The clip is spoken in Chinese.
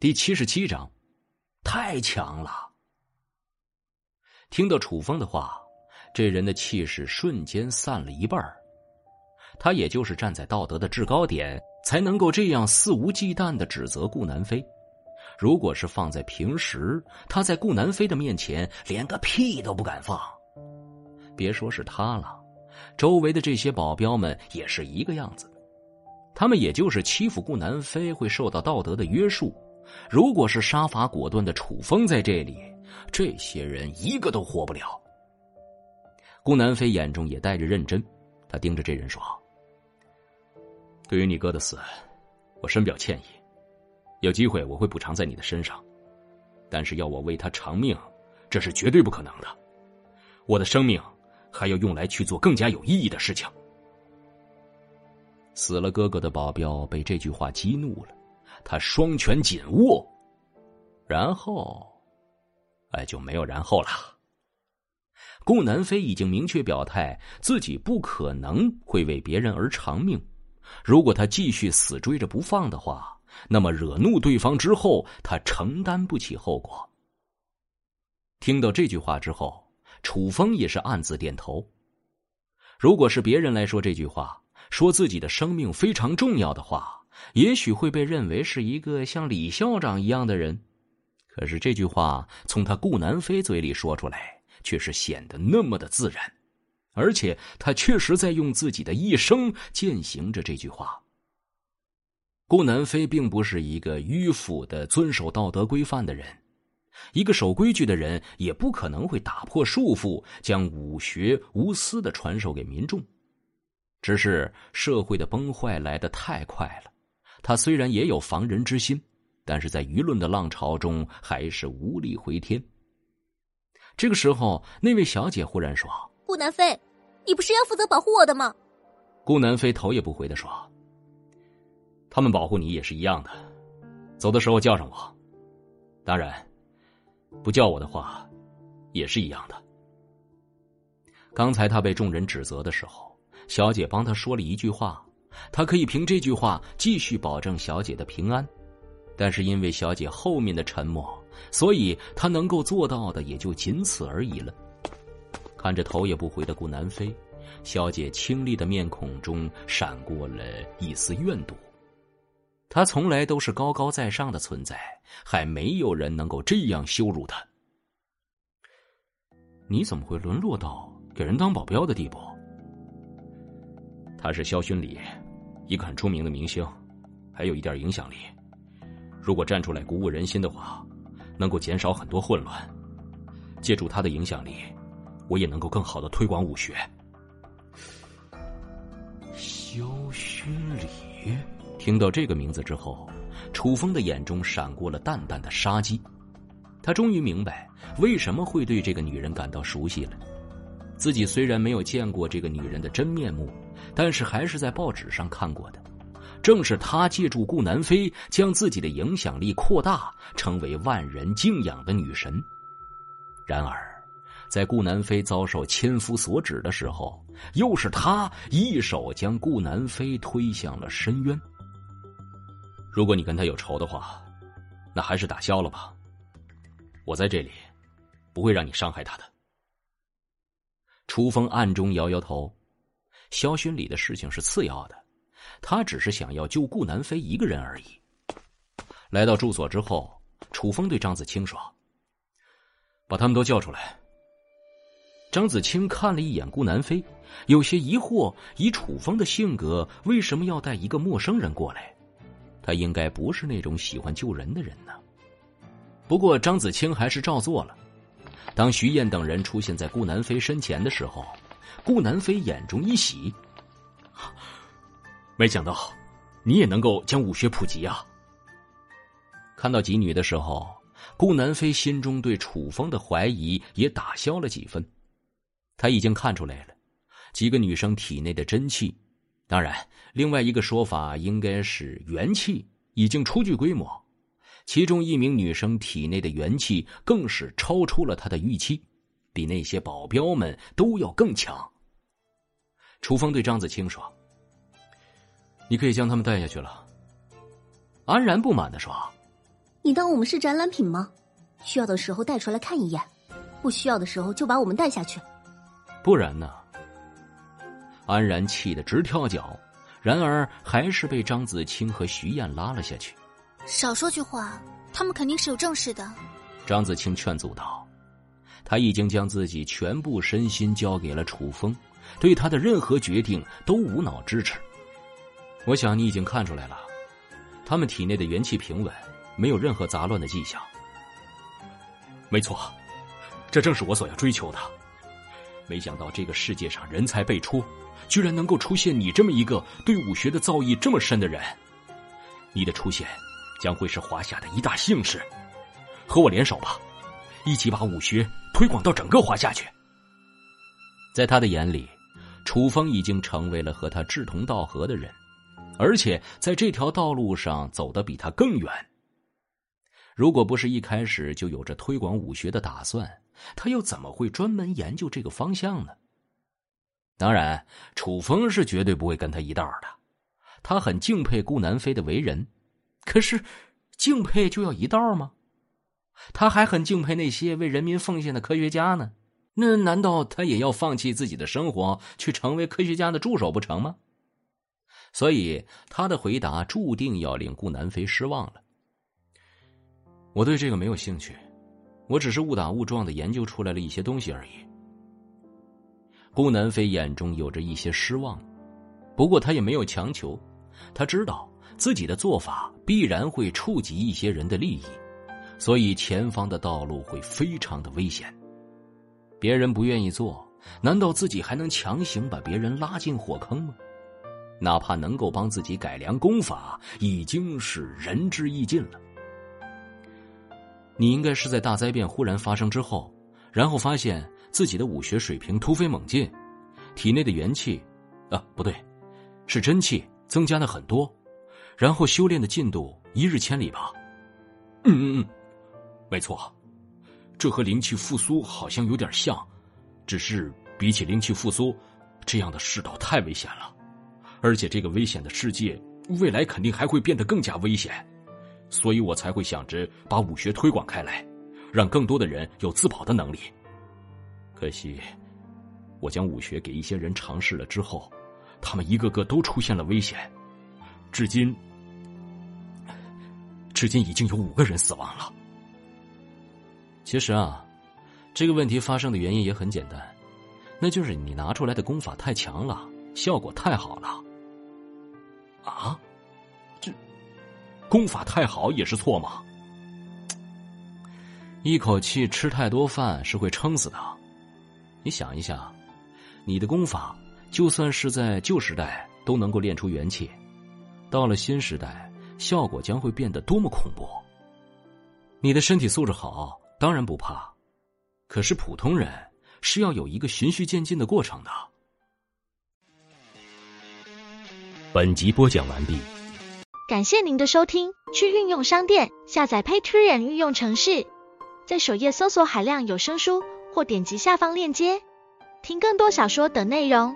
第七十七章，太强了。听到楚风的话，这人的气势瞬间散了一半。他也就是站在道德的制高点，才能够这样肆无忌惮的指责顾南飞。如果是放在平时，他在顾南飞的面前连个屁都不敢放。别说是他了，周围的这些保镖们也是一个样子。他们也就是欺负顾南飞会受到道德的约束。如果是杀伐果断的楚风在这里，这些人一个都活不了。顾南飞眼中也带着认真，他盯着这人说：“对于你哥的死，我深表歉意。有机会我会补偿在你的身上，但是要我为他偿命，这是绝对不可能的。我的生命还要用来去做更加有意义的事情。”死了哥哥的保镖被这句话激怒了。他双拳紧握，然后，哎，就没有然后了。顾南飞已经明确表态，自己不可能会为别人而偿命。如果他继续死追着不放的话，那么惹怒对方之后，他承担不起后果。听到这句话之后，楚风也是暗自点头。如果是别人来说这句话，说自己的生命非常重要的话。也许会被认为是一个像李校长一样的人，可是这句话从他顾南飞嘴里说出来，却是显得那么的自然，而且他确实在用自己的一生践行着这句话。顾南飞并不是一个迂腐的遵守道德规范的人，一个守规矩的人也不可能会打破束缚，将武学无私的传授给民众。只是社会的崩坏来得太快了。他虽然也有防人之心，但是在舆论的浪潮中还是无力回天。这个时候，那位小姐忽然说：“顾南飞，你不是要负责保护我的吗？”顾南飞头也不回的说：“他们保护你也是一样的，走的时候叫上我。当然，不叫我的话，也是一样的。”刚才他被众人指责的时候，小姐帮他说了一句话。他可以凭这句话继续保证小姐的平安，但是因为小姐后面的沉默，所以他能够做到的也就仅此而已了。看着头也不回的顾南飞，小姐清丽的面孔中闪过了一丝怨毒。她从来都是高高在上的存在，还没有人能够这样羞辱她。你怎么会沦落到给人当保镖的地步？他是萧勋礼。一个很出名的明星，还有一点影响力。如果站出来鼓舞人心的话，能够减少很多混乱。借助他的影响力，我也能够更好的推广武学。萧薰礼，听到这个名字之后，楚风的眼中闪过了淡淡的杀机。他终于明白为什么会对这个女人感到熟悉了。自己虽然没有见过这个女人的真面目，但是还是在报纸上看过的。正是她借助顾南飞，将自己的影响力扩大，成为万人敬仰的女神。然而，在顾南飞遭受千夫所指的时候，又是她一手将顾南飞推向了深渊。如果你跟他有仇的话，那还是打消了吧。我在这里，不会让你伤害他的。楚风暗中摇摇头，萧勋礼的事情是次要的，他只是想要救顾南飞一个人而已。来到住所之后，楚风对张子清说：“把他们都叫出来。”张子清看了一眼顾南飞，有些疑惑：以楚风的性格，为什么要带一个陌生人过来？他应该不是那种喜欢救人的人呢。不过张子清还是照做了。当徐燕等人出现在顾南飞身前的时候，顾南飞眼中一喜，没想到你也能够将武学普及啊！看到几女的时候，顾南飞心中对楚风的怀疑也打消了几分。他已经看出来了，几个女生体内的真气，当然，另外一个说法应该是元气，已经初具规模。其中一名女生体内的元气更是超出了他的预期，比那些保镖们都要更强。楚风对张子清说：“你可以将他们带下去了。”安然不满的说：“你当我们是展览品吗？需要的时候带出来看一眼，不需要的时候就把我们带下去。不然呢？安然气得直跳脚，然而还是被张子清和徐燕拉了下去。少说句话，他们肯定是有正事的。张子清劝阻道：“他已经将自己全部身心交给了楚风，对他的任何决定都无脑支持。我想你已经看出来了，他们体内的元气平稳，没有任何杂乱的迹象。没错，这正是我所要追求的。没想到这个世界上人才辈出，居然能够出现你这么一个对武学的造诣这么深的人。你的出现，将会是华夏的一大幸事。”和我联手吧，一起把武学推广到整个华夏去。在他的眼里，楚风已经成为了和他志同道合的人，而且在这条道路上走得比他更远。如果不是一开始就有着推广武学的打算，他又怎么会专门研究这个方向呢？当然，楚风是绝对不会跟他一道的。他很敬佩顾南飞的为人，可是敬佩就要一道吗？他还很敬佩那些为人民奉献的科学家呢，那难道他也要放弃自己的生活，去成为科学家的助手不成吗？所以他的回答注定要令顾南飞失望了。我对这个没有兴趣，我只是误打误撞的研究出来了一些东西而已。顾南飞眼中有着一些失望，不过他也没有强求，他知道自己的做法必然会触及一些人的利益。所以前方的道路会非常的危险，别人不愿意做，难道自己还能强行把别人拉进火坑吗？哪怕能够帮自己改良功法，已经是仁至义尽了。你应该是在大灾变忽然发生之后，然后发现自己的武学水平突飞猛进，体内的元气，啊，不对，是真气增加了很多，然后修炼的进度一日千里吧？嗯嗯嗯。没错，这和灵气复苏好像有点像，只是比起灵气复苏，这样的世道太危险了，而且这个危险的世界未来肯定还会变得更加危险，所以我才会想着把武学推广开来，让更多的人有自保的能力。可惜，我将武学给一些人尝试了之后，他们一个个都出现了危险，至今，至今已经有五个人死亡了。其实啊，这个问题发生的原因也很简单，那就是你拿出来的功法太强了，效果太好了。啊，这功法太好也是错吗？一口气吃太多饭是会撑死的。你想一下，你的功法就算是在旧时代都能够练出元气，到了新时代，效果将会变得多么恐怖。你的身体素质好。当然不怕，可是普通人是要有一个循序渐进的过程的。本集播讲完毕，感谢您的收听。去应用商店下载 Patreon 应用程式，在首页搜索海量有声书，或点击下方链接听更多小说等内容。